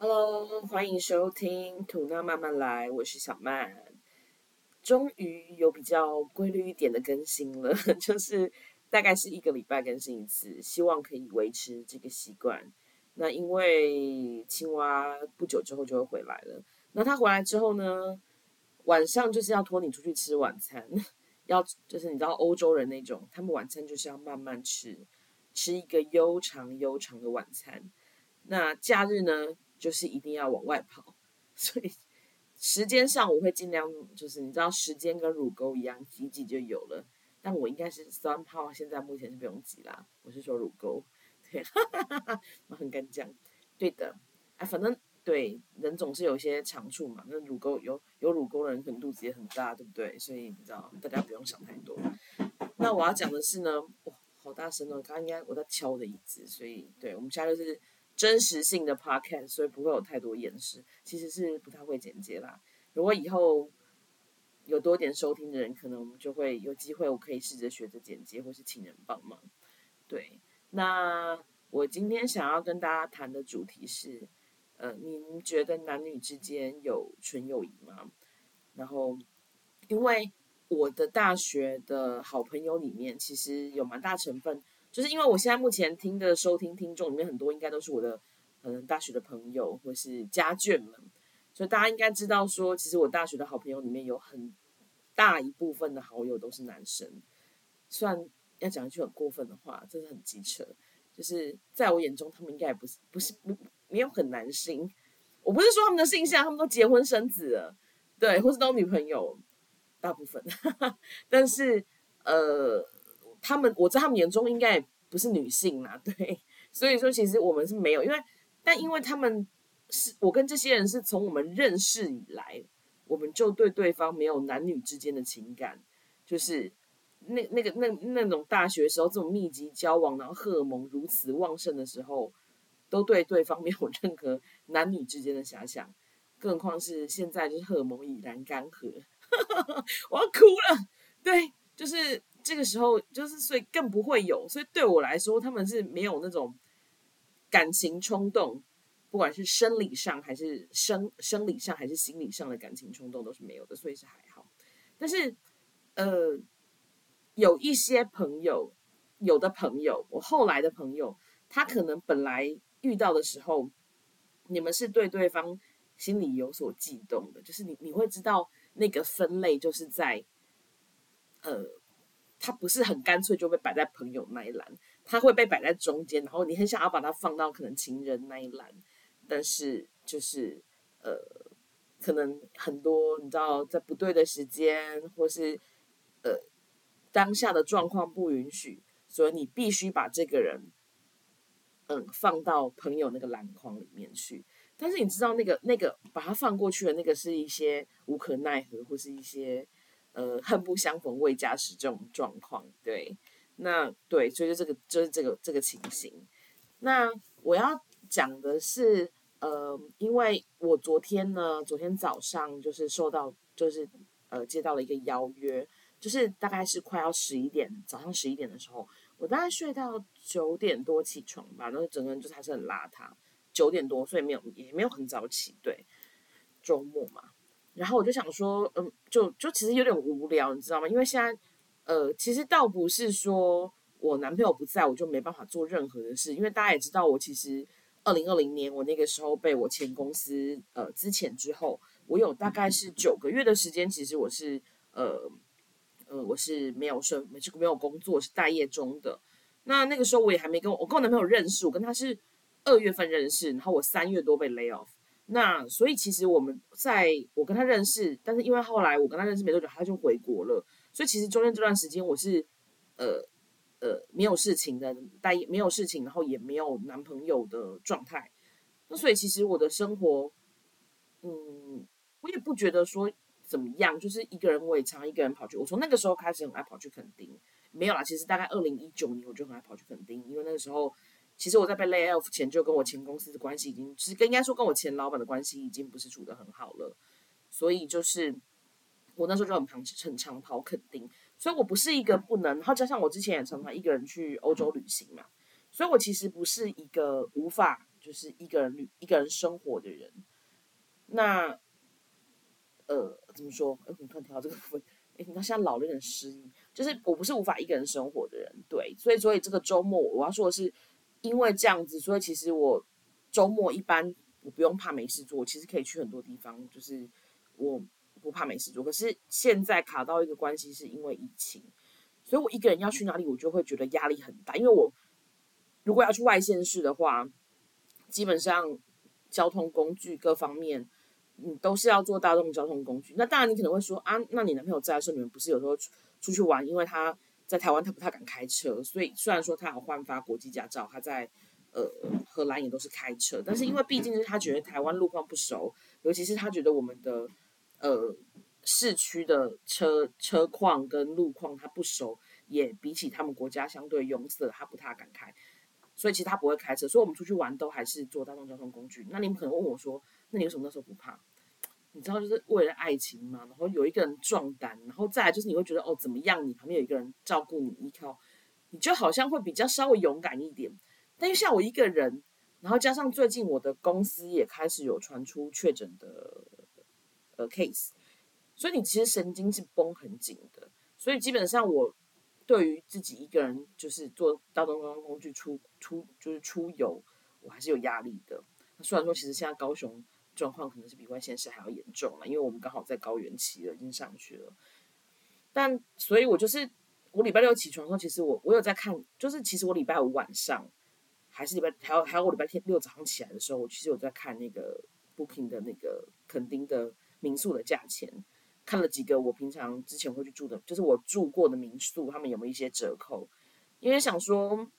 Hello，欢迎收听《吐纳慢慢来》，我是小曼。终于有比较规律一点的更新了，就是大概是一个礼拜更新一次，希望可以维持这个习惯。那因为青蛙不久之后就会回来了，那他回来之后呢，晚上就是要拖你出去吃晚餐，要就是你知道欧洲人那种，他们晚餐就是要慢慢吃，吃一个悠长悠长的晚餐。那假日呢？就是一定要往外跑，所以时间上我会尽量，就是你知道时间跟乳沟一样挤挤就有了。但我应该是酸泡，现在目前是不用挤啦。我是说乳沟，对，我很敢讲，对的。哎，反正对人总是有一些长处嘛。那乳沟有有乳沟的人可能肚子也很大，对不对？所以你知道，大家不用想太多。那我要讲的是呢，哇，好大声哦！刚刚应该我在敲我的椅子，所以对我们现在就是。真实性的 podcast，所以不会有太多掩饰，其实是不太会剪接啦。如果以后有多点收听的人，可能我们就会有机会，我可以试着学着剪接，或是请人帮忙。对，那我今天想要跟大家谈的主题是，呃，您觉得男女之间有纯友谊吗？然后，因为我的大学的好朋友里面，其实有蛮大成分。就是因为我现在目前听的收听听众里面很多应该都是我的可能大学的朋友或是家眷们，所以大家应该知道说，其实我大学的好朋友里面有很大一部分的好友都是男生。虽然要讲一句很过分的话，真的很机车，就是在我眼中他们应该也不是不是不没有很男性。我不是说他们的性向，他们都结婚生子了，对，或是都女朋友，大部分，但是呃。他们我在他们眼中应该不是女性啦，对，所以说其实我们是没有，因为但因为他们是我跟这些人是从我们认识以来，我们就对对方没有男女之间的情感，就是那那个那那种大学时候这种密集交往，然后荷尔蒙如此旺盛的时候，都对对方没有任何男女之间的遐想，更何况是现在就是荷尔蒙已然干涸，我要哭了，对，就是。这个时候就是，所以更不会有，所以对我来说，他们是没有那种感情冲动，不管是生理上还是生生理上还是心理上的感情冲动都是没有的，所以是还好。但是，呃，有一些朋友，有的朋友，我后来的朋友，他可能本来遇到的时候，你们是对对方心里有所悸动的，就是你你会知道那个分类就是在，呃。他不是很干脆就被摆在朋友那一栏，他会被摆在中间，然后你很想要把它放到可能情人那一栏，但是就是呃，可能很多你知道在不对的时间，或是呃当下的状况不允许，所以你必须把这个人嗯放到朋友那个篮筐里面去。但是你知道那个那个把它放过去的那个是一些无可奈何，或是一些。呃，恨不相逢未嫁时这种状况，对，那对，所以就这个就是这个这个情形。那我要讲的是，呃，因为我昨天呢，昨天早上就是受到，就是呃接到了一个邀约，就是大概是快要十一点，早上十一点的时候，我大概睡到九点多起床吧，然后整个人就还是很邋遢，九点多，所以没有也没有很早起，对，周末嘛。然后我就想说，嗯，就就其实有点无聊，你知道吗？因为现在，呃，其实倒不是说我男朋友不在我就没办法做任何的事，因为大家也知道，我其实二零二零年我那个时候被我前公司呃资遣之后，我有大概是九个月的时间，其实我是呃呃我是没有生没这个没有工作，是待业中的。那那个时候我也还没跟我我跟我男朋友认识，我跟他是二月份认识，然后我三月多被 lay off。那所以其实我们在我跟他认识，但是因为后来我跟他认识没多久，他就回国了，所以其实中间这段时间我是呃呃没有事情的，待没有事情，然后也没有男朋友的状态。那所以其实我的生活，嗯，我也不觉得说怎么样，就是一个人我也常一个人跑去。我从那个时候开始很爱跑去垦丁，没有啦，其实大概二零一九年我就很爱跑去垦丁，因为那个时候。其实我在被 lay off 前，就跟我前公司的关系已经，其实应该说跟我前老板的关系已经不是处得很好了，所以就是我那时候就很常很长跑肯定，所以我不是一个不能，然后加上我之前也常常一个人去欧洲旅行嘛，所以我其实不是一个无法就是一个人旅一个人生活的人。那呃，怎么说？哎，我突然提到这个分，哎，你到现在老了有点失忆。就是我不是无法一个人生活的人，对，所以所以这个周末我要说的是，因为这样子，所以其实我周末一般我不用怕没事做，其实可以去很多地方，就是我不怕没事做。可是现在卡到一个关系，是因为疫情，所以我一个人要去哪里，我就会觉得压力很大，因为我如果要去外县市的话，基本上交通工具各方面。你都是要坐大众交通工具，那当然你可能会说啊，那你男朋友在的时候，你们不是有时候出去玩？因为他在台湾，他不太敢开车，所以虽然说他有换发国际驾照，他在呃荷兰也都是开车，但是因为毕竟是他觉得台湾路况不熟，尤其是他觉得我们的呃市区的车车况跟路况他不熟，也比起他们国家相对拥塞，他不太敢开，所以其实他不会开车，所以我们出去玩都还是坐大众交通工具。那你们可能问我说，那你为什么那时候不怕？你知道，就是为了爱情嘛，然后有一个人壮胆，然后再来就是你会觉得哦，怎么样？你旁边有一个人照顾你、依靠，你就好像会比较稍微勇敢一点。但又像我一个人，然后加上最近我的公司也开始有传出确诊的呃 case，所以你其实神经是绷很紧的。所以基本上我对于自己一个人就是坐大众交通工具出出就是出游，我还是有压力的。虽然说其实现在高雄。状况可能是比外县市还要严重了，因为我们刚好在高原期了，已经上去了。但所以，我就是我礼拜六起床的时候，其实我我有在看，就是其实我礼拜五晚上还是礼拜还有还有我礼拜天六早上起来的时候，我其实有在看那个 Booking 的那个垦丁的民宿的价钱，看了几个我平常之前会去住的，就是我住过的民宿，他们有没有一些折扣？因为想说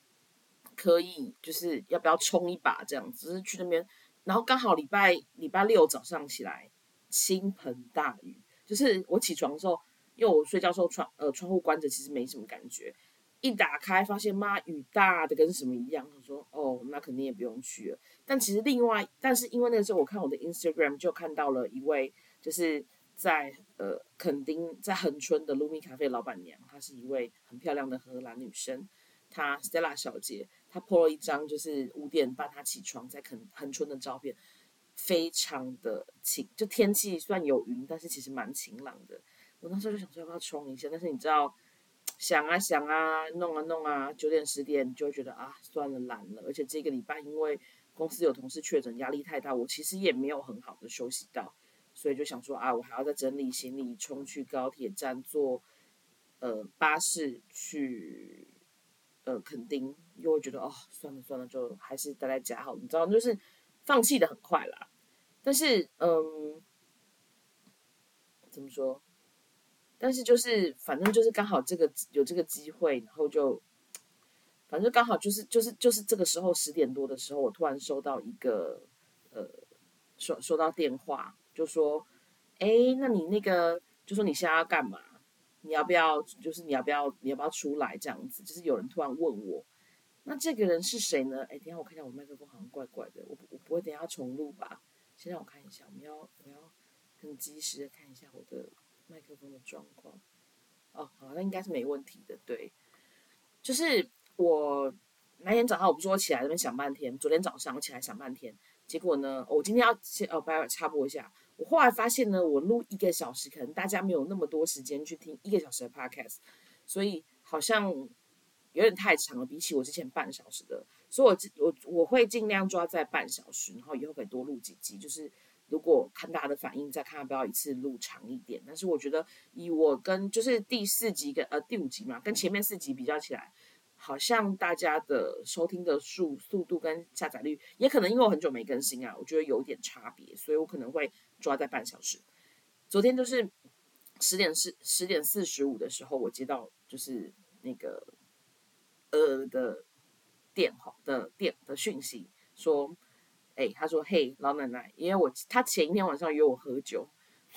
可以，就是要不要冲一把这样，只是去那边。然后刚好礼拜礼拜六早上起来，倾盆大雨。就是我起床的时候，因为我睡觉时候窗呃窗户关着，其实没什么感觉。一打开发现妈雨大的跟什么一样，他说哦那肯定也不用去了。但其实另外，但是因为那个时候我看我的 Instagram 就看到了一位就是在呃垦丁在恒春的 Lumi 咖啡老板娘，她是一位很漂亮的荷兰女生，她 Stella 小姐。他 p 了一张就是五点半他起床在垦恒春的照片，非常的晴，就天气算有云，但是其实蛮晴朗的。我那时候就想说要不要冲一下，但是你知道，想啊想啊，弄啊弄啊，九点十点就会觉得啊算了懒了。而且这个礼拜因为公司有同事确诊，压力太大，我其实也没有很好的休息到，所以就想说啊，我还要再整理行李，冲去高铁站坐呃巴士去。呃，垦丁又会觉得哦，算了算了，就还是待在家好。你知道，就是放弃的很快啦。但是，嗯，怎么说？但是就是，反正就是刚好这个有这个机会，然后就，反正刚好就是就是就是这个时候十点多的时候，我突然收到一个呃，收收到电话，就说，哎，那你那个，就说你现在要干嘛？你要不要？就是你要不要？你要不要出来？这样子，就是有人突然问我，那这个人是谁呢？哎，等下我看一下，我麦克风好像怪怪的，我我不会等下重录吧？先让我看一下，我们要我要很及时的看一下我的麦克风的状况。哦，好，那应该是没问题的。对，就是我那天早上我不是说起来那边想半天，昨天早上我起来想半天，结果呢，我今天要先哦，不要插播一下。我后来发现呢，我录一个小时，可能大家没有那么多时间去听一个小时的 podcast，所以好像有点太长了，比起我之前半小时的，所以我我我会尽量抓在半小时，然后以后可以多录几集，就是如果看大家的反应，再看要不要一次录长一点。但是我觉得以我跟就是第四集跟呃第五集嘛，跟前面四集比较起来。好像大家的收听的速速度跟下载率，也可能因为我很久没更新啊，我觉得有点差别，所以我可能会抓在半小时。昨天就是十点四十点四十五的时候，我接到就是那个呃的电话的电的讯息，说，哎，他说，嘿，老奶奶，因为我他前一天晚上约我喝酒，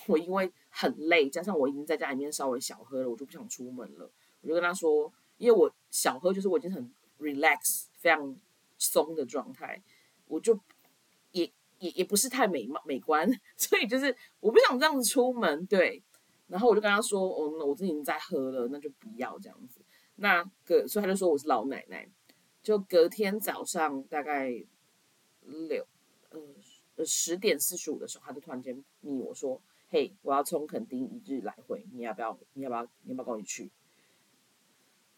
我因为很累，加上我已经在家里面稍微小喝了，我就不想出门了，我就跟他说。因为我小喝就是我已经很 relax 非常松的状态，我就也也也不是太美貌美观，所以就是我不想这样子出门，对。然后我就跟他说，哦，我自己已经在喝了，那就不要这样子。那隔所以他就说我是老奶奶。就隔天早上大概六呃十点四十五的时候，他就突然间密我说：“嘿，我要从垦丁一日来回，你要不要？你要不要？你要不要跟我一起去？”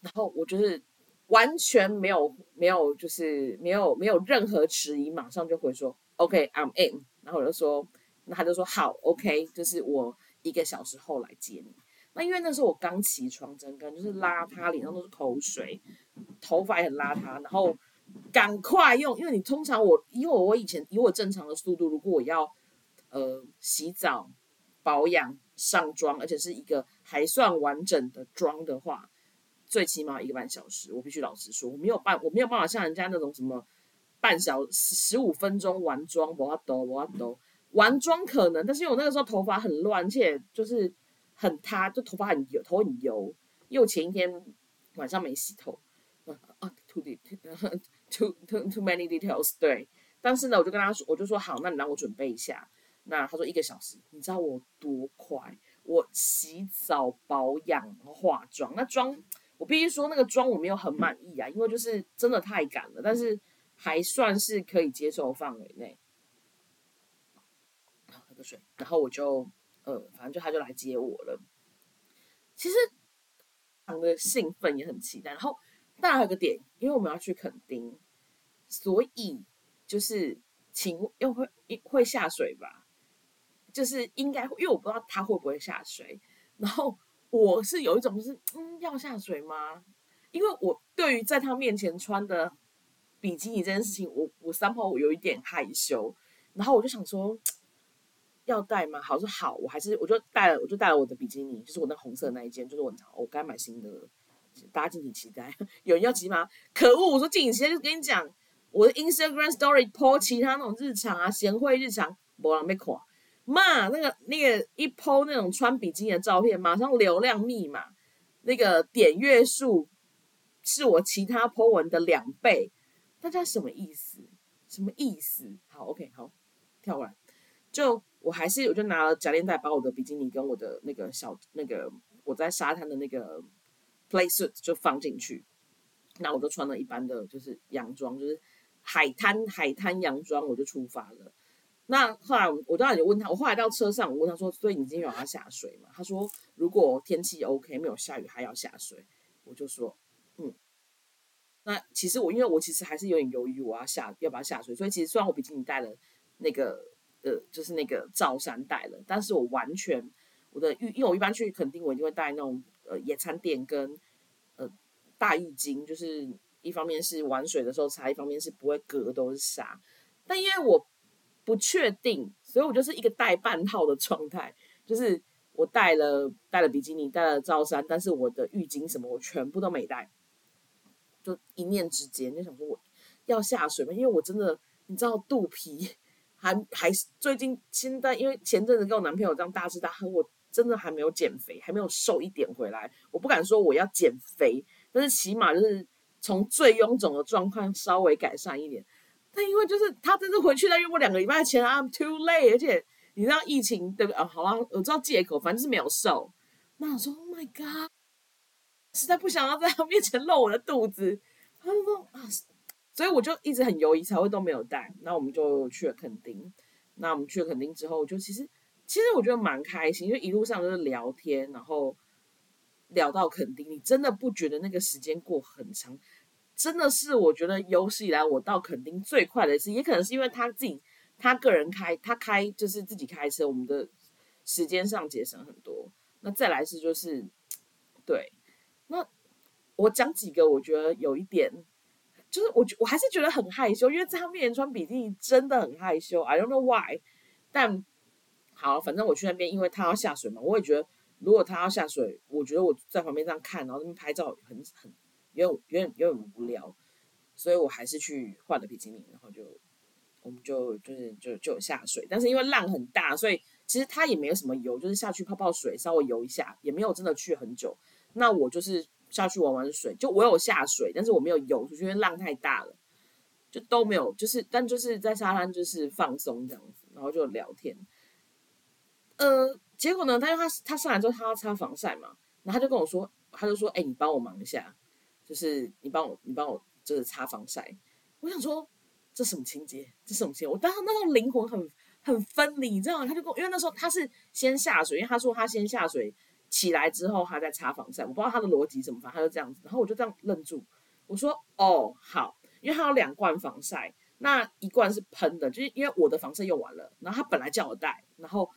然后我就是完全没有没有就是没有没有任何迟疑，马上就回说：“OK，I'm in。”然后我就说，那他就说：“好，OK，就是我一个小时后来接你。”那因为那时候我刚起床，整个人就是邋遢，脸上都是口水，头发也很邋遢，然后赶快用，因为你通常我以我我以前以我正常的速度，如果我要呃洗澡、保养、上妆，而且是一个还算完整的妆的话，最起码一个半小时。我必须老实说，我没有办我没有办法像人家那种什么半小十五分钟完妆，我要抖我要抖完妆可能，但是因为我那个时候头发很乱，而且就是。很塌，就头发很油，头很油，因为我前一天晚上没洗头，啊，too too too too many details，对，但是呢，我就跟他说，我就说好，那你让我准备一下。那他说一个小时，你知道我多快？我洗澡、保养、化妆，那妆我必须说那个妆我没有很满意啊，因为就是真的太赶了，但是还算是可以接受范围内。喝个水，然后我就。呃，反正就他就来接我了。其实，非常的兴奋，也很期待。然后，当然有个点，因为我们要去垦丁，所以就是请又会会下水吧？就是应该，因为我不知道他会不会下水。然后我是有一种就是，嗯，要下水吗？因为我对于在他面前穿的比基尼这件事情，我我三号我有一点害羞。然后我就想说。要带吗？好说好，我还是我就带了，我就带了我的比基尼，就是我那红色那一件，就是我我该买新的，大家敬请期待。有人要急吗？可恶！我说敬请期待，就跟你讲，我的 Instagram Story po 其他那种日常啊，贤惠日常，没人被垮。妈，那个那个一 po 那种穿比基尼的照片，马上流量密码，那个点阅数是我其他 po 文的两倍，大家什么意思？什么意思？好，OK，好，跳过来，就。我还是我就拿了夹链袋，把我的比基尼跟我的那个小那个我在沙滩的那个 play suit 就放进去，那我就穿了一般的就是洋装，就是海滩海滩洋装，我就出发了。那后来我当然就问他，我后来到车上，我问他说：“所以你今天有要下水吗？”他说：“如果天气 OK，没有下雨，还要下水。”我就说：“嗯。”那其实我因为我其实还是有点犹豫，我要下要不要下水，所以其实虽然我比基尼带了那个。呃，就是那个罩衫带了，但是我完全我的浴，因为我一般去垦丁，我一定会带那种呃野餐垫跟呃大浴巾，就是一方面是玩水的时候擦，一方面是不会隔都是沙。但因为我不确定，所以我就是一个带半套的状态，就是我带了带了比基尼，带了罩衫，但是我的浴巾什么我全部都没带，就一念之间就想说我要下水嘛，因为我真的你知道肚皮。还还是最近现在，因为前阵子跟我男朋友这样大吃大喝，我真的还没有减肥，还没有瘦一点回来。我不敢说我要减肥，但是起码就是从最臃肿的状况稍微改善一点。但因为就是他真的回去，他约我两个礼拜前，I'm too late，而且你知道疫情对不对啊？好了，我知道借口，反正是没有瘦。那我说 Oh my God，实在不想要在他面前露我的肚子。他就说啊。所以我就一直很犹豫，才会都没有带。那我们就去了垦丁。那我们去了垦丁之后，就其实其实我觉得蛮开心，因为一路上就是聊天，然后聊到垦丁，你真的不觉得那个时间过很长？真的是我觉得有史以来我到垦丁最快的一次，也可能是因为他自己他个人开，他开就是自己开车，我们的时间上节省很多。那再来是就是对，那我讲几个我觉得有一点。就是我，我还是觉得很害羞，因为在他面前穿比基尼真的很害羞。I don't know why，但好，反正我去那边，因为他要下水嘛，我也觉得如果他要下水，我觉得我在旁边这样看，然后那边拍照很很有点有点有点无聊，所以我还是去换了比基尼，然后就我们就就是就就下水，但是因为浪很大，所以其实他也没有什么游，就是下去泡泡水，稍微游一下，也没有真的去很久。那我就是。下去玩玩水，就我有下水，但是我没有游出去，因为浪太大了，就都没有，就是但就是在沙滩就是放松这样子，然后就聊天。呃，结果呢，他因为他他上来之后他要擦防晒嘛，然后他就跟我说，他就说，哎，你帮我忙一下，就是你帮我你帮我就是擦防晒。我想说，这什么情节？这什么情节？我当时那时候灵魂很很分离，你知道吗？他就跟我，因为那时候他是先下水，因为他说他先下水起来之后，他在擦防晒，我不知道他的逻辑怎么，反正他就这样子。然后我就这样愣住，我说哦好，因为他有两罐防晒，那一罐是喷的，就是因为我的防晒用完了，然后他本来叫我带，然后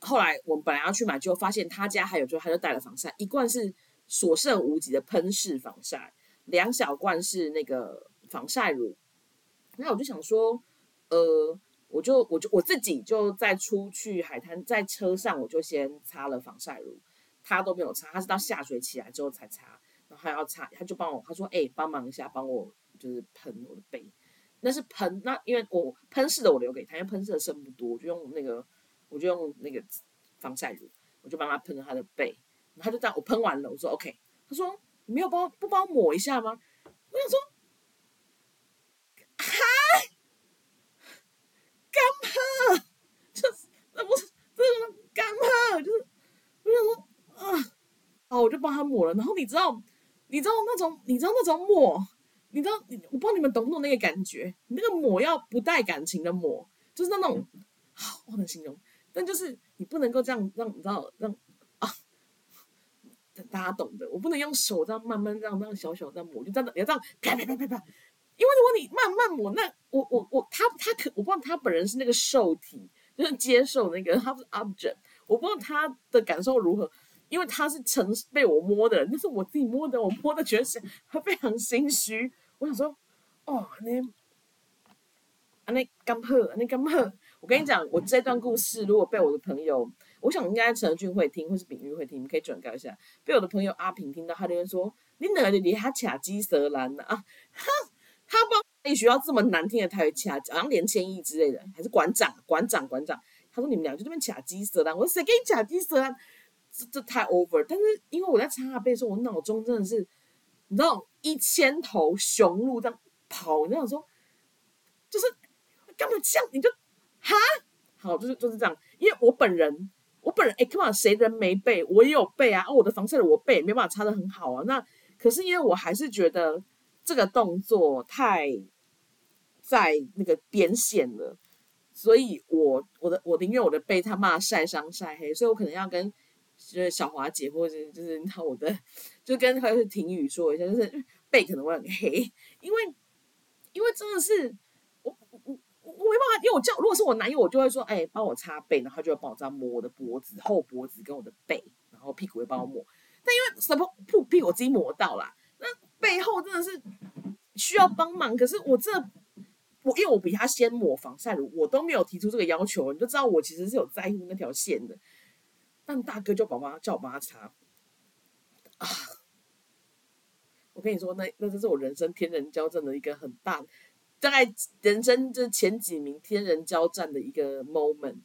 后来我们本来要去买，就发现他家还有，就他就带了防晒，一罐是所剩无几的喷式防晒，两小罐是那个防晒乳。那我就想说，呃，我就我就我自己就在出去海滩，在车上我就先擦了防晒乳，他都没有擦，他是到下水起来之后才擦，然后还要擦，他就帮我，他说，哎，帮忙一下，帮我就是喷我的背，那是喷，那因为我喷式的我留给他，因为喷式的剩不多，我就用那个，我就用那个防晒乳，我就帮他喷了他的背，他就这样，我喷完了，我说 OK，他说你没有帮不帮我抹一下吗？我想说。就是那不是这个干嘛？就是我想说啊，我就帮他抹了。然后你知道，你知道那种，你知道那种抹，你知道，我不知道你们懂不懂那个感觉？你那个抹要不带感情的抹，就是那种，好，我能形容，但就是你不能够这样让，你知道让啊，大家懂的。我不能用手这样慢慢这样，这样小小这样抹，就这样，要这样啪啪啪啪啪。因为如果你慢慢抹，那我我我他他可我不知道他本人是那个受体。就是接受那个，他是 object，我不知道他的感受如何，因为他是曾被我摸的人，那是我自己摸的，我摸的觉得他非常心虚。我想说，哦，那那干破，那干破。我跟你讲，我这段故事如果被我的朋友，我想应该陈俊会听，或是炳玉会听，你们可以转告一下。被我的朋友阿平听到，他就会说：“你哪里离他卡鸡舌兰呢？”啊，他他帮。你学校这么难听的台语卡，好像连千亿之类的，还是馆长、馆长、馆长。他说你们俩就这边卡鸡舌兰，我说谁给你卡鸡舌兰？这这太 over。但是因为我在擦背的时候，我脑中真的是，你知道一千头雄鹿这样跑，你知道说，就是干嘛这样？你就哈，好，就是就是这样。因为我本人，我本人，哎，come on，谁人没背？我也有背啊。哦，我的防晒的我背没办法擦的很好啊。那可是因为我还是觉得。这个动作太在那个边线了，所以我我的我宁愿我的背他妈晒伤晒黑，所以我可能要跟就是小华姐或者就是那我的就跟还是婷宇说一下，就是背可能会很黑，因为因为真的是我我我我没办法，因为我叫如果是我男友，我就会说哎帮我擦背，然后他就会帮我这样摸我的脖子后脖子跟我的背，然后屁股会帮我摸，但因为什么屁屁股我自己抹到啦。那。背后真的是需要帮忙，可是我这我因为我比他先抹防晒乳，我都没有提出这个要求，你就知道我其实是有在乎那条线的。但大哥就宝妈叫我妈查啊！我跟你说，那那这是我人生天人交战的一个很大，大概人生这前几名天人交战的一个 moment。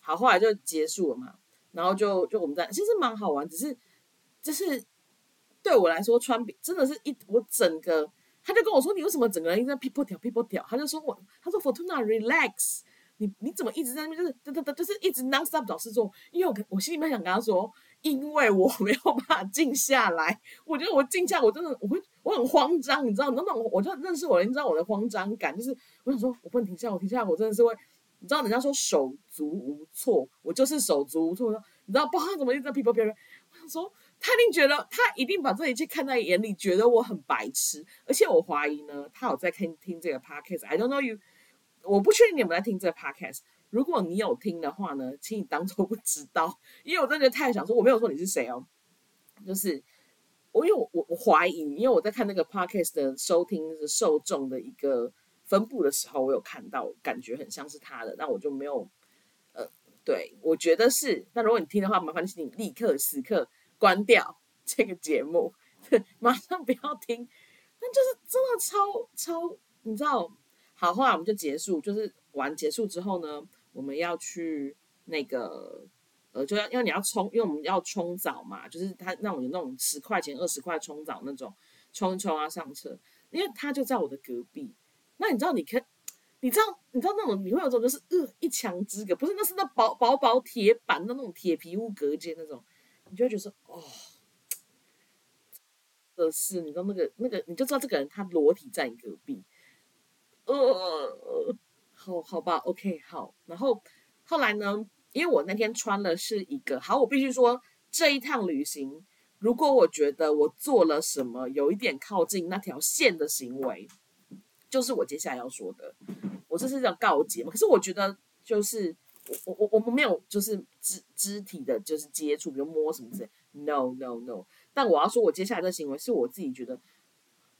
好，后来就结束了嘛，然后就就我们在其实蛮好玩，只是就是。对我来说，穿比真的是一我整个，他就跟我说：“你为什么整个人一直在 people 跳 people 跳？”他就说我，他说 “Fortuna relax，你你怎么一直在那边就是嘚嘚嘚，就是一直 nonstop 找事做？”因为我我心里面想跟他说：“因为我没有办法静下来，我觉得我静下，我真的我会我很慌张，你知道？那种我就认识我，你知道我的慌张感，就是我想说，我不能停下，我停下来，我真的是会，你知道？人家说手足无措，我就是手足无措，你知道？不知道怎么一直在 people people，我想说。他一定觉得，他一定把这一切看在眼里，觉得我很白痴。而且我怀疑呢，他有在听听这个 podcast。I don't know you，我不确定你有没有在听这个 podcast。如果你有听的话呢，请你当做不知道，因为我真的太想说，我没有说你是谁哦。就是我，因为我我怀疑，因为我在看那个 podcast 的收听的受众的一个分布的时候，我有看到，感觉很像是他的，那我就没有。呃，对，我觉得是。那如果你听的话，麻烦请你立刻时刻。关掉这个节目，马上不要听。但就是真的超超，你知道？好，后来我们就结束，就是玩结束之后呢，我们要去那个呃，就要因为你要冲，因为我们要冲澡嘛，就是他那种有那种十块钱、二十块冲澡那种，冲一冲啊上车。因为他就在我的隔壁，那你知道？你可你知道？你知道那种你会有种就是呃一墙之隔，不是？那是那薄薄薄铁板的那种铁皮屋隔间那种。你就会觉得哦，的是，你知道那个那个，你就知道这个人他裸体在你隔壁，呃，好好吧，OK，好。然后后来呢，因为我那天穿的是一个好，我必须说这一趟旅行，如果我觉得我做了什么有一点靠近那条线的行为，就是我接下来要说的，我这是叫告诫嘛。可是我觉得就是我我我们没有就是肢肢体的，就是接触，比如摸什么之类。No no no。但我要说，我接下来的行为是我自己觉得。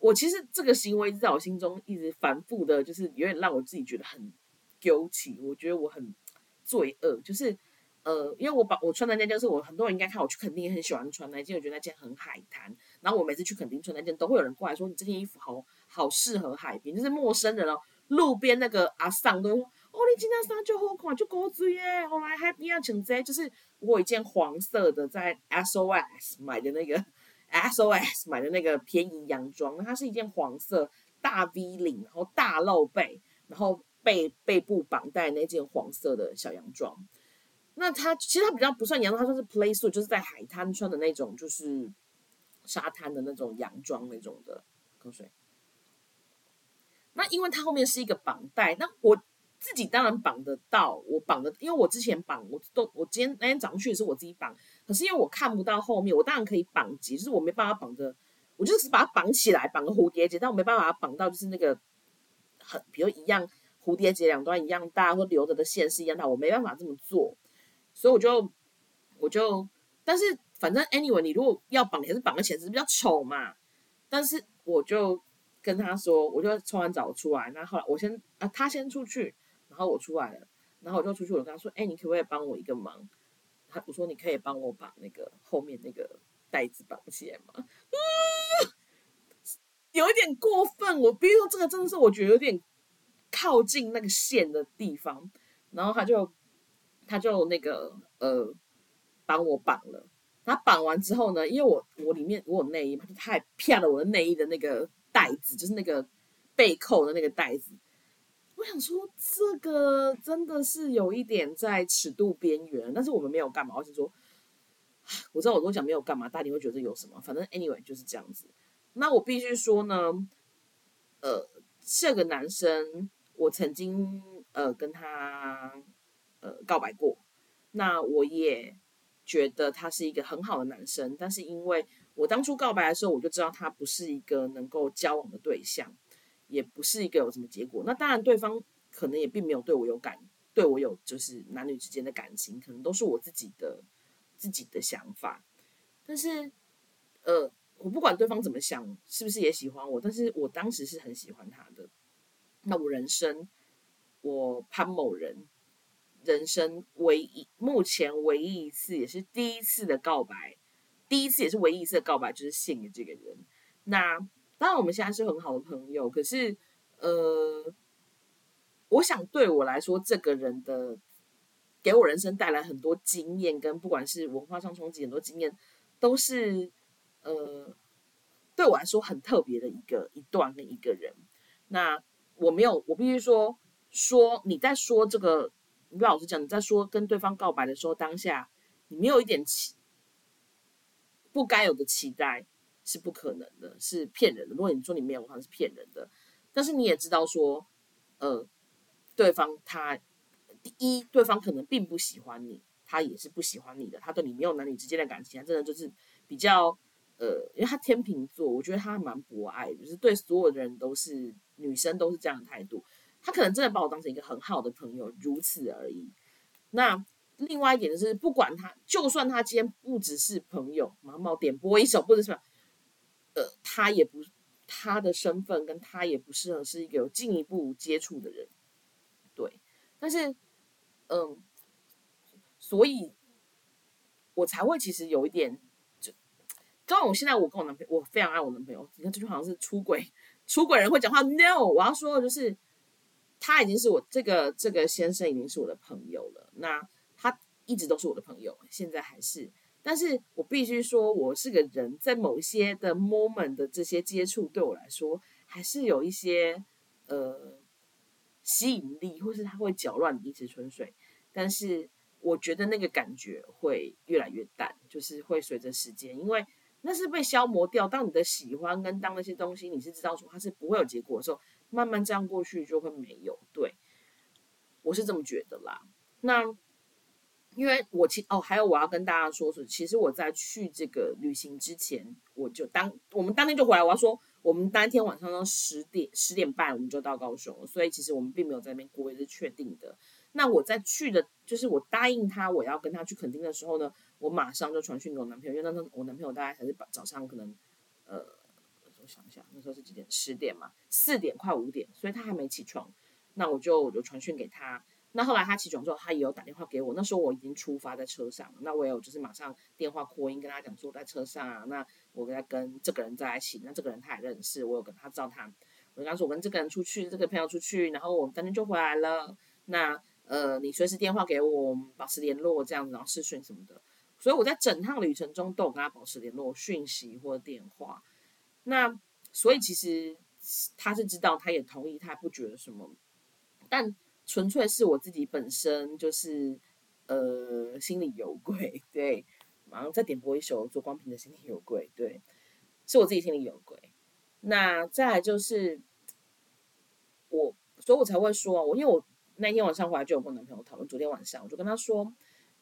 我其实这个行为在我心中一直反复的，就是有点让我自己觉得很丢弃。我觉得我很罪恶，就是呃，因为我把我穿的那件是我很多人应该看我去垦丁也很喜欢穿那件，我觉得那件很海滩。然后我每次去垦丁穿那件，都会有人过来说你这件衣服好好适合海边，就是陌生人哦，路边那个阿桑都会说哦，你今天上就好看，就高追耶，后来海边啊穿这，就是我一件黄色的在 SOS 买的那个。SOS 买的那个便宜洋装，它是一件黄色大 V 领，然后大露背，然后背背部绑带那件黄色的小洋装。那它其实它比较不算洋装，它算是 play suit，就是在海滩穿的那种，就是沙滩的那种洋装那种的。口水。那因为它后面是一个绑带，那我。自己当然绑得到，我绑的，因为我之前绑，我都我今天那天早上去也是我自己绑，可是因为我看不到后面，我当然可以绑结，就是我没办法绑着，我就是把它绑起来，绑个蝴蝶结，但我没办法绑到就是那个很，比如一样蝴蝶结两端一样大，或留着的线是一样大，我没办法这么做，所以我就我就，但是反正 anyway，你如果要绑，还是绑个起来，只是比较丑嘛，但是我就跟他说，我就冲完澡出来，那后来我先啊，他先出去。然后我出来了，然后我就出去，我跟他说：“哎，你可不可以帮我一个忙？”他我说：“你可以帮我把那个后面那个带子绑起来吗？”有一点过分，我比如说这个真的是我觉得有点靠近那个线的地方，然后他就他就那个呃帮我绑了。他绑完之后呢，因为我我里面我有内衣嘛，他还骗了我的内衣的那个带子，就是那个背扣的那个带子。我想说，这个真的是有一点在尺度边缘，但是我们没有干嘛。我是说，我知道我都讲没有干嘛，大家会觉得有什么？反正 anyway 就是这样子。那我必须说呢，呃，这个男生我曾经呃跟他呃告白过，那我也觉得他是一个很好的男生，但是因为我当初告白的时候，我就知道他不是一个能够交往的对象。也不是一个有什么结果，那当然对方可能也并没有对我有感，对我有就是男女之间的感情，可能都是我自己的自己的想法。但是，呃，我不管对方怎么想，是不是也喜欢我，但是我当时是很喜欢他的。那我人生，我潘某人人生唯一目前唯一一次，也是第一次的告白，第一次也是唯一一次的告白，就是献给这个人。那。当然，我们现在是很好的朋友。可是，呃，我想对我来说，这个人的给我人生带来很多经验，跟不管是文化上冲击很多经验，都是呃，对我来说很特别的一个一段的一个人。那我没有，我必须说说你在说这个，你老实讲，你在说跟对方告白的时候，当下你没有一点期不该有的期待。是不可能的，是骗人的。如果你说你没有，的话，是骗人的。但是你也知道说，呃，对方他第一，对方可能并不喜欢你，他也是不喜欢你的，他对你没有男女之间的感情，他真的就是比较呃，因为他天秤座，我觉得他蛮博爱，就是对所有的人都是女生都是这样的态度。他可能真的把我当成一个很好的朋友，如此而已。那另外一点就是，不管他，就算他今天不只是朋友，毛毛点播一首，不是。呃，他也不，他的身份跟他也不适合是一个有进一步接触的人，对。但是，嗯，所以，我才会其实有一点，就，刚我现在我跟我男朋友，我非常爱我男朋友。你看，这就好像是出轨，出轨人会讲话。No，我要说的就是，他已经是我这个这个先生已经是我的朋友了。那他一直都是我的朋友，现在还是。但是我必须说，我是个人，在某一些的 moment 的这些接触，对我来说还是有一些呃吸引力，或是它会搅乱一池春水。但是我觉得那个感觉会越来越淡，就是会随着时间，因为那是被消磨掉。当你的喜欢跟当那些东西，你是知道说它是不会有结果的时候，慢慢这样过去就会没有。对，我是这么觉得啦。那因为我其哦，还有我要跟大家说，是其实我在去这个旅行之前，我就当我们当天就回来，我要说我们当天晚上呢十点十点半我们就到高雄了，所以其实我们并没有在那边过也是确定的。那我在去的，就是我答应他我要跟他去垦丁的时候呢，我马上就传讯给我男朋友，因为那时候我男朋友大概才是早上可能呃，我想一下，那时候是几点？十点嘛，四点快五点，所以他还没起床。那我就我就传讯给他。那后来他起床之后，他也有打电话给我。那时候我已经出发在车上，那我有就是马上电话扩音跟他讲说在车上啊。那我在跟这个人在一起，那这个人他也认识，我有跟他照他。我跟他说我跟这个人出去，这个朋友出去，然后我们当天就回来了。那呃，你随时电话给我，保持联络这样子，然后视讯什么的。所以我在整趟旅程中都有跟他保持联络，讯息或者电话。那所以其实他是知道，他也同意，他也不觉得什么，但。纯粹是我自己本身就是呃心里有鬼，对，马上再点播一首左光平的心里有鬼，对，是我自己心里有鬼。那再来就是我，所以我才会说，我因为我那天晚上回来就有跟男朋友讨论，昨天晚上我就跟他说，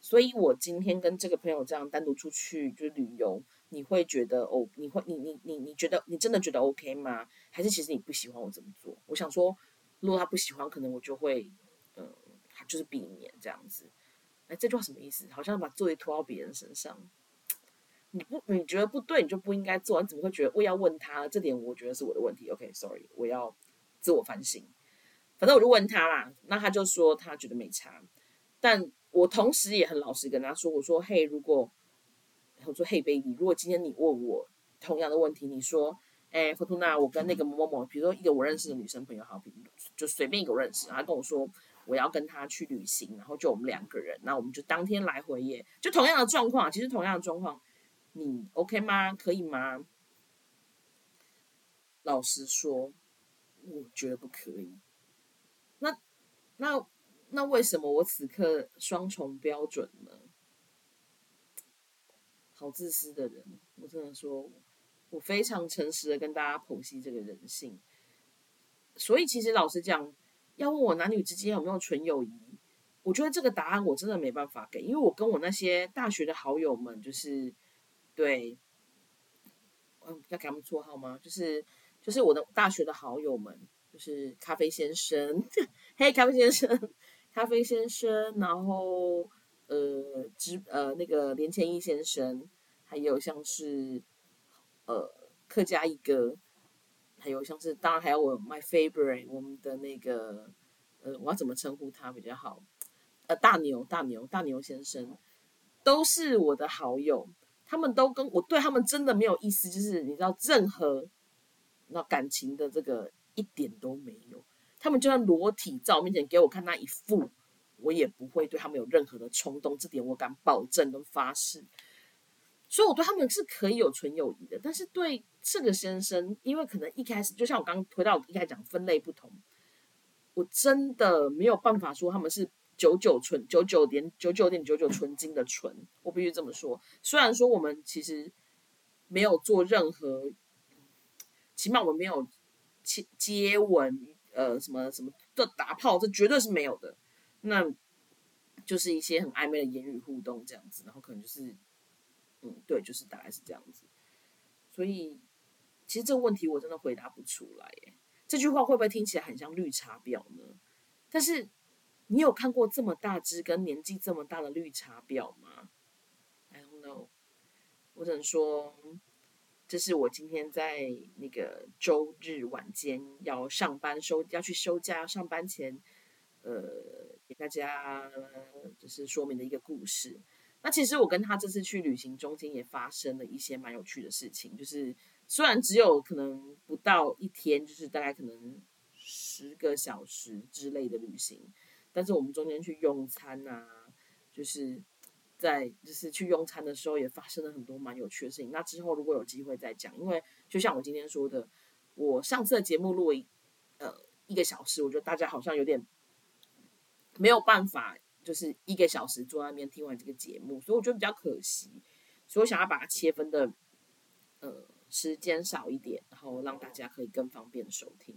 所以我今天跟这个朋友这样单独出去就是旅游，你会觉得哦，你会你你你你觉得你真的觉得 OK 吗？还是其实你不喜欢我这么做？我想说。如果他不喜欢，可能我就会，嗯，就是避免这样子。哎，这句话什么意思？好像把作业拖到别人身上。你不，你觉得不对，你就不应该做。你怎么会觉得我要问他？这点我觉得是我的问题。OK，Sorry，我要自我反省。反正我就问他啦，那他就说他觉得没差。但我同时也很老实跟他说，我说嘿，如果我说嘿，baby，如果今天你问我同样的问题，你说。哎，福图娜，我跟那个某某某，比如说一个我认识的女生朋友，好，比就随便一个认识，她跟我说我要跟她去旅行，然后就我们两个人，那我们就当天来回耶，就同样的状况，其实同样的状况，你 OK 吗？可以吗？老实说，我觉得不可以。那那那为什么我此刻双重标准呢？好自私的人，我真的说。我非常诚实的跟大家剖析这个人性，所以其实老实讲，要问我男女之间有没有纯友谊，我觉得这个答案我真的没办法给，因为我跟我那些大学的好友们，就是对，嗯，要给他们绰号吗？就是就是我的大学的好友们，就是咖啡先生，嘿，咖啡先生，咖啡先生，然后呃，之呃那个连千一先生，还有像是。呃，客家一哥，还有像是，当然还有我 my favorite，我们的那个，呃，我要怎么称呼他比较好？呃，大牛，大牛，大牛先生，都是我的好友，他们都跟我对他们真的没有意思，就是你知道，任何那感情的这个一点都没有。他们就算裸体在我面前给我看那一副，我也不会对他们有任何的冲动，这点我敢保证跟发誓。所以我对他们是可以有纯友谊的，但是对这个先生，因为可能一开始就像我刚刚回到一开始讲分类不同，我真的没有办法说他们是九九纯九九点九九点九九纯金的纯，我必须这么说。虽然说我们其实没有做任何，起码我们没有接接吻，呃，什么什么的打炮，这绝对是没有的。那就是一些很暧昧的言语互动这样子，然后可能就是。嗯，对，就是大概是这样子，所以其实这个问题我真的回答不出来。耶。这句话会不会听起来很像绿茶婊呢？但是你有看过这么大只跟年纪这么大的绿茶婊吗？I don't know。我只能说，这是我今天在那个周日晚间要上班收要去休假上班前，呃，给大家就是说明的一个故事。那其实我跟他这次去旅行中间也发生了一些蛮有趣的事情，就是虽然只有可能不到一天，就是大概可能十个小时之类的旅行，但是我们中间去用餐啊，就是在就是去用餐的时候也发生了很多蛮有趣的事情。那之后如果有机会再讲，因为就像我今天说的，我上次的节目录一呃一个小时，我觉得大家好像有点没有办法。就是一个小时坐在那边听完这个节目，所以我觉得比较可惜，所以我想要把它切分的，呃，时间少一点，然后让大家可以更方便的收听。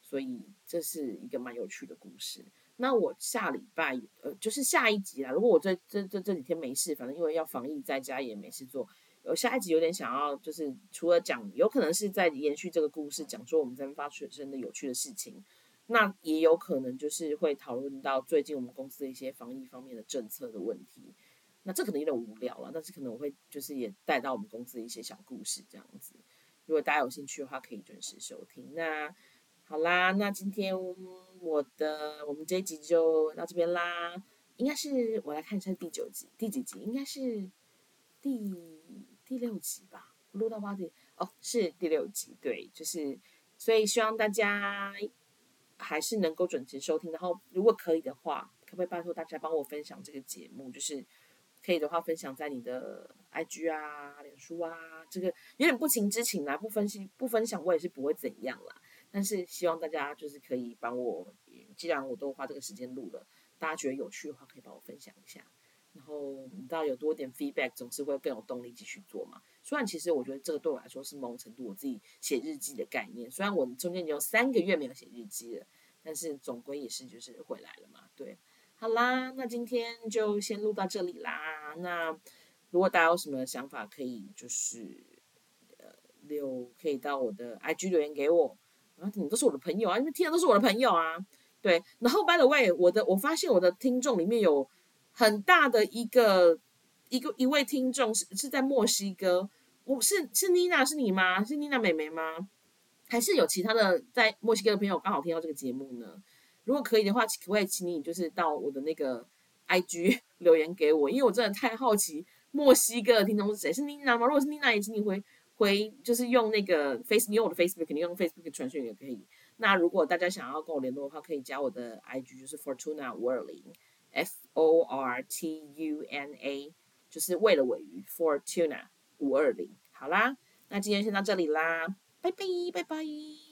所以这是一个蛮有趣的故事。那我下礼拜呃，就是下一集啦。如果我这这这这几天没事，反正因为要防疫在家也没事做，我下一集有点想要，就是除了讲，有可能是在延续这个故事，讲说我们在发生的有趣的事情，那也有可能就是会讨论到最近我们公司的一些防疫方面的政策的问题。那这可能有点无聊了，但是可能我会就是也带到我们公司的一些小故事这样子。如果大家有兴趣的话，可以准时收听。那好啦，那今天我的我们这一集就到这边啦。应该是我来看一下第九集，第几集？应该是第第六集吧。录到八点哦，是第六集。对，就是所以希望大家还是能够准时收听。然后如果可以的话，可不可以拜托大家帮我分享这个节目？就是可以的话，分享在你的 IG 啊、脸书啊。这个有点不情之请啦，不分析不分享，我也是不会怎样啦。但是希望大家就是可以帮我，既然我都花这个时间录了，大家觉得有趣的话，可以帮我分享一下。然后你知道有多点 feedback，总是会更有动力继续做嘛。虽然其实我觉得这个对我来说是某种程度我自己写日记的概念。虽然我中间有三个月没有写日记了，但是总归也是就是回来了嘛。对，好啦，那今天就先录到这里啦。那如果大家有什么想法，可以就是呃留，可以到我的 IG 留言给我。啊，你们都是我的朋友啊，因为听的都是我的朋友啊。对，然后 by the way，我的我发现我的听众里面有很大的一个一个一位听众是是在墨西哥，我是是妮娜是你吗？是妮娜妹妹吗？还是有其他的在墨西哥的朋友刚好听到这个节目呢？如果可以的话，可不可以请你就是到我的那个 IG 留言给我，因为我真的太好奇墨西哥的听众是谁？是妮娜吗？如果是妮娜，也请你回。回就是用那个 Face，你用我的 Facebook，肯定用 Facebook 传讯也可以。那如果大家想要跟我联络的话，可以加我的 IG，就是 Fortuna 五二零，F O R T U N A，就是为了尾鱼 Fortuna 五二零。好啦，那今天先到这里啦，拜拜拜拜。